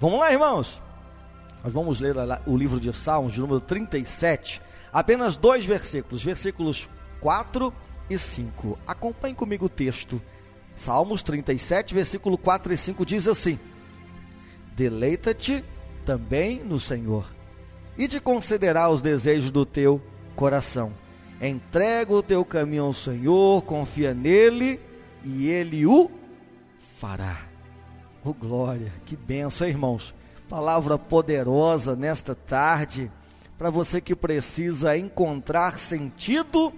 Vamos lá, irmãos. Nós vamos ler o livro de Salmos, de número 37, apenas dois versículos, versículos 4 e 5. Acompanhe comigo o texto. Salmos 37, versículo 4 e 5 diz assim: Deleita-te também no Senhor, e te concederá os desejos do teu coração. Entrega o teu caminho ao Senhor, confia nele, e ele o fará. Oh glória, que benção, irmãos. Palavra poderosa nesta tarde para você que precisa encontrar sentido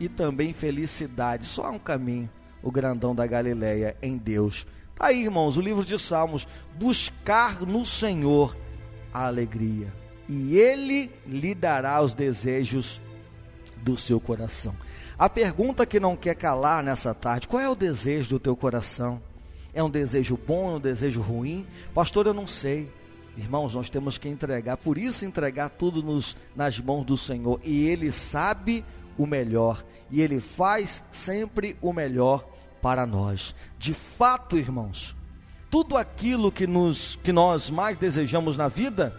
e também felicidade. Só há um caminho, o grandão da Galileia em Deus. Tá aí, irmãos, o livro de Salmos, buscar no Senhor a alegria, e ele lhe dará os desejos do seu coração. A pergunta que não quer calar nessa tarde: qual é o desejo do teu coração? É um desejo bom, é um desejo ruim? Pastor, eu não sei. Irmãos, nós temos que entregar, por isso entregar tudo nos, nas mãos do Senhor. E Ele sabe o melhor. E Ele faz sempre o melhor para nós. De fato, irmãos, tudo aquilo que, nos, que nós mais desejamos na vida,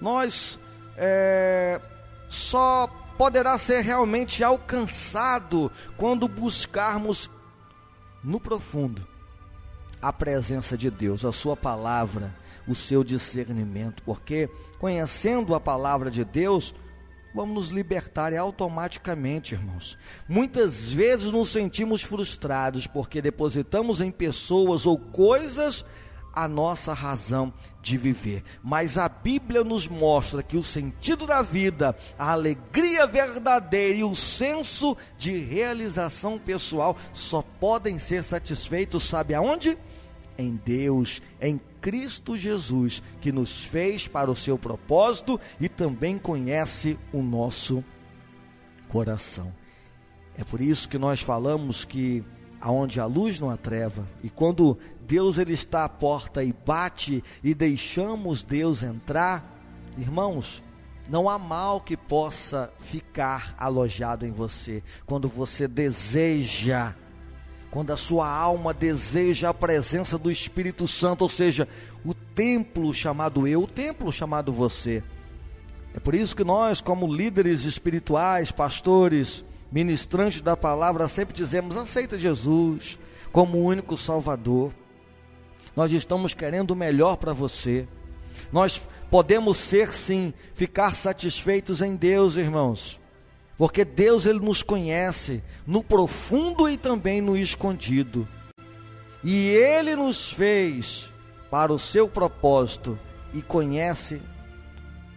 nós é, só poderá ser realmente alcançado quando buscarmos no profundo a presença de Deus, a Sua palavra, o seu discernimento, porque conhecendo a palavra de Deus, vamos nos libertar automaticamente, irmãos. Muitas vezes nos sentimos frustrados porque depositamos em pessoas ou coisas a nossa razão de viver. Mas a Bíblia nos mostra que o sentido da vida, a alegria verdadeira e o senso de realização pessoal só podem ser satisfeitos, sabe aonde? Em Deus, em Cristo Jesus, que nos fez para o seu propósito e também conhece o nosso coração. É por isso que nós falamos que aonde a luz não há treva. E quando Deus ele está à porta e bate e deixamos Deus entrar, irmãos, não há mal que possa ficar alojado em você quando você deseja quando a sua alma deseja a presença do Espírito Santo, ou seja, o templo chamado eu, o templo chamado você. É por isso que nós, como líderes espirituais, pastores, ministrantes da palavra, sempre dizemos: aceita Jesus como o único Salvador. Nós estamos querendo o melhor para você. Nós podemos ser sim, ficar satisfeitos em Deus, irmãos. Porque Deus ele nos conhece no profundo e também no escondido. E ele nos fez para o seu propósito e conhece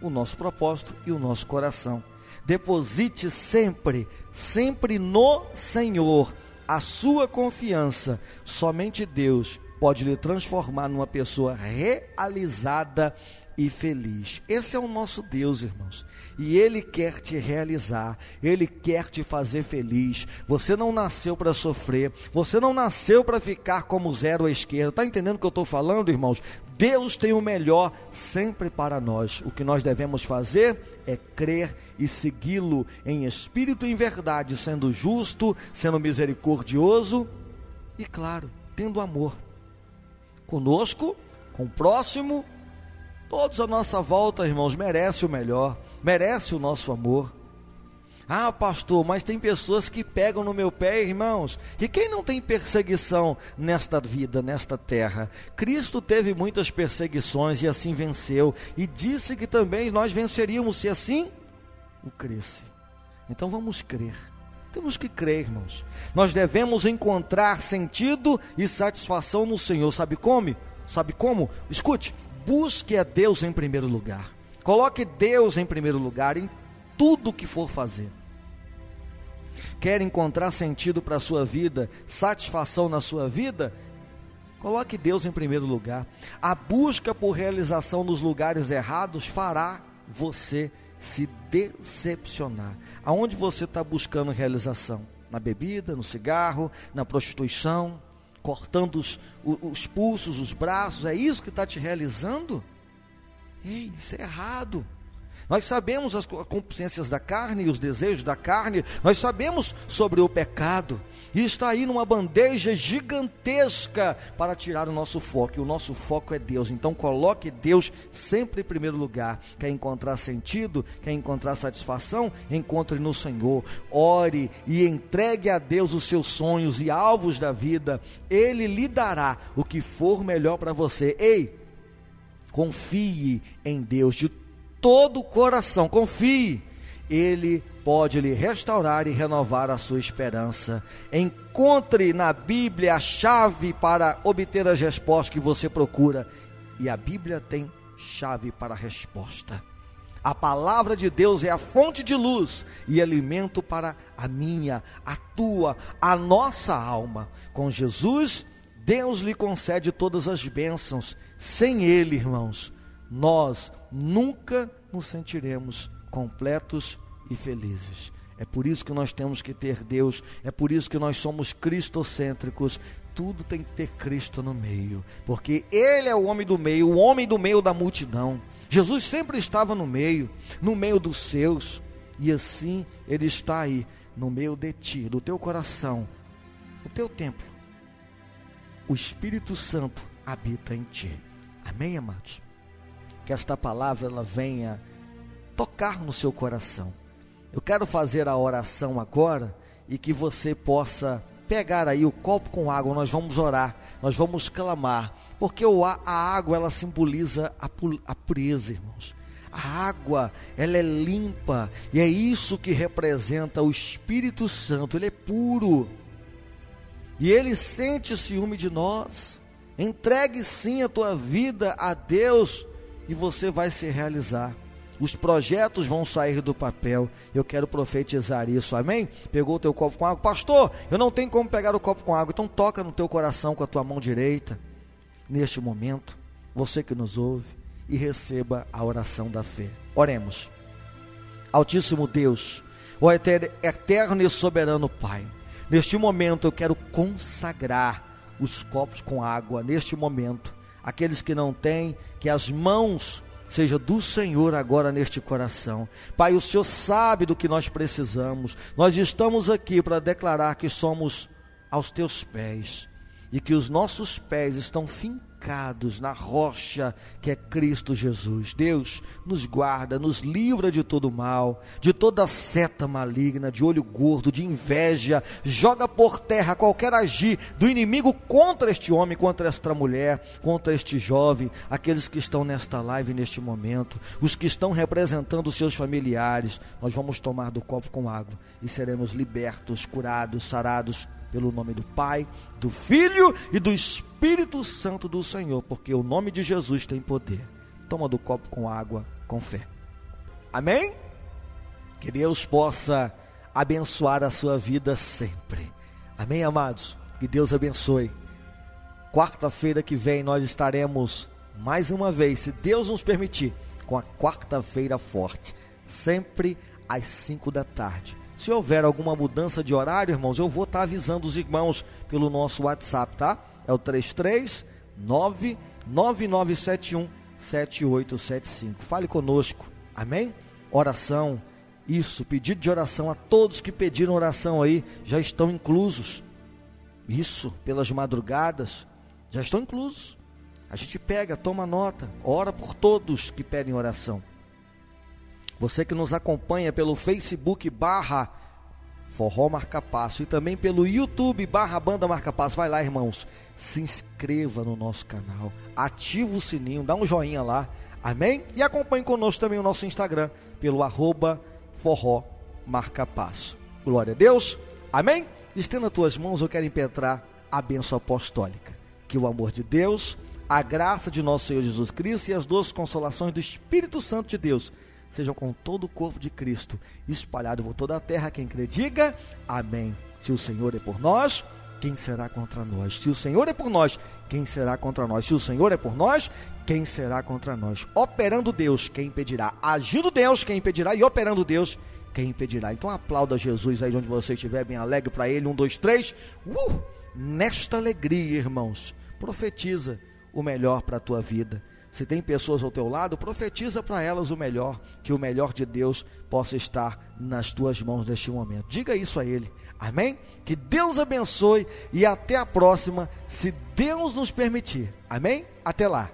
o nosso propósito e o nosso coração. Deposite sempre, sempre no Senhor a sua confiança. Somente Deus pode lhe transformar numa pessoa realizada e feliz. Esse é o nosso Deus, irmãos. E Ele quer te realizar, Ele quer te fazer feliz. Você não nasceu para sofrer, você não nasceu para ficar como zero à esquerda. Está entendendo o que eu estou falando, irmãos? Deus tem o melhor sempre para nós. O que nós devemos fazer é crer e segui-lo em espírito e em verdade, sendo justo, sendo misericordioso e, claro, tendo amor conosco, com o próximo Todos à nossa volta, irmãos, merece o melhor, merece o nosso amor. Ah, pastor, mas tem pessoas que pegam no meu pé, irmãos. E quem não tem perseguição nesta vida, nesta terra? Cristo teve muitas perseguições e assim venceu. E disse que também nós venceríamos se assim o cresce. Então vamos crer. Temos que crer, irmãos. Nós devemos encontrar sentido e satisfação no Senhor. Sabe como? Sabe como? Escute, busque a Deus em primeiro lugar. Coloque Deus em primeiro lugar em tudo que for fazer. Quer encontrar sentido para a sua vida, satisfação na sua vida? Coloque Deus em primeiro lugar. A busca por realização nos lugares errados fará você se decepcionar. Aonde você está buscando realização? Na bebida, no cigarro, na prostituição, cortando os, os pulsos, os braços, é isso que está te realizando? Ei, isso é errado. Nós sabemos as concupiscências da carne e os desejos da carne, nós sabemos sobre o pecado, e está aí numa bandeja gigantesca para tirar o nosso foco, e o nosso foco é Deus. Então coloque Deus sempre em primeiro lugar. Quer encontrar sentido, quer encontrar satisfação? Encontre no Senhor. Ore e entregue a Deus os seus sonhos e alvos da vida. Ele lhe dará o que for melhor para você. Ei, confie em Deus de todo o coração, confie. Ele pode lhe restaurar e renovar a sua esperança. Encontre na Bíblia a chave para obter as respostas que você procura. E a Bíblia tem chave para a resposta. A palavra de Deus é a fonte de luz e alimento para a minha, a tua, a nossa alma. Com Jesus, Deus lhe concede todas as bênçãos. Sem Ele, irmãos, nós nunca nos sentiremos completos e felizes. É por isso que nós temos que ter Deus, é por isso que nós somos cristocêntricos. Tudo tem que ter Cristo no meio, porque Ele é o homem do meio, o homem do meio da multidão. Jesus sempre estava no meio, no meio dos seus, e assim Ele está aí, no meio de ti, do teu coração, no teu templo. O Espírito Santo habita em ti. Amém, amados? Que esta palavra ela venha tocar no seu coração. Eu quero fazer a oração agora e que você possa pegar aí o copo com água, nós vamos orar, nós vamos clamar, porque a água ela simboliza a pureza, irmãos. A água, ela é limpa, e é isso que representa o Espírito Santo, ele é puro. E ele sente ciúme de nós. Entregue sim a tua vida a Deus e você vai se realizar. Os projetos vão sair do papel. Eu quero profetizar isso, amém? Pegou o teu copo com água, pastor. Eu não tenho como pegar o copo com água, então toca no teu coração com a tua mão direita. Neste momento, você que nos ouve, e receba a oração da fé. Oremos. Altíssimo Deus, o eterno e soberano Pai, neste momento eu quero consagrar os copos com água. Neste momento, aqueles que não têm, que as mãos seja do Senhor agora neste coração. Pai, o Senhor sabe do que nós precisamos. Nós estamos aqui para declarar que somos aos teus pés e que os nossos pés estão fincados fincados na rocha que é Cristo Jesus. Deus nos guarda, nos livra de todo mal, de toda seta maligna, de olho gordo, de inveja, joga por terra qualquer agir do inimigo contra este homem, contra esta mulher, contra este jovem, aqueles que estão nesta live neste momento, os que estão representando seus familiares. Nós vamos tomar do copo com água e seremos libertos, curados, sarados pelo nome do Pai, do Filho e do Espírito Santo do Senhor, porque o nome de Jesus tem poder. Toma do copo com água, com fé. Amém? Que Deus possa abençoar a sua vida sempre. Amém, amados? Que Deus abençoe. Quarta-feira que vem nós estaremos mais uma vez, se Deus nos permitir, com a quarta-feira forte, sempre às cinco da tarde se houver alguma mudança de horário, irmãos, eu vou estar avisando os irmãos pelo nosso WhatsApp, tá? É o 339 9971 7875. Fale conosco. Amém? Oração. Isso, pedido de oração a todos que pediram oração aí já estão inclusos. Isso, pelas madrugadas já estão inclusos. A gente pega, toma nota, ora por todos que pedem oração. Você que nos acompanha pelo Facebook barra Forró Marca Passo e também pelo YouTube barra Banda Marca Passo. Vai lá, irmãos. Se inscreva no nosso canal. Ativa o sininho, dá um joinha lá. Amém? E acompanhe conosco também o nosso Instagram pelo arroba Forró Marca Passo. Glória a Deus. Amém? Estenda as tuas mãos, eu quero impetrar a bênção apostólica. Que o amor de Deus, a graça de nosso Senhor Jesus Cristo e as duas consolações do Espírito Santo de Deus sejam com todo o corpo de Cristo, espalhado por toda a terra. Quem crê, diga amém. Se o Senhor é por nós, quem será contra nós? Se o Senhor é por nós, quem será contra nós? Se o Senhor é por nós, quem será contra nós? Operando Deus, quem impedirá? Agindo Deus, quem impedirá? E operando Deus, quem impedirá? Então aplauda Jesus aí onde você estiver, bem alegre para Ele. Um, dois, três. Uh! Nesta alegria, irmãos, profetiza o melhor para a tua vida Se tem pessoas ao teu lado, profetiza para elas o melhor, que o melhor de Deus possa estar nas tuas mãos neste momento. Diga isso a ele. Amém? Que Deus abençoe e até a próxima, se Deus nos permitir. Amém? Até lá.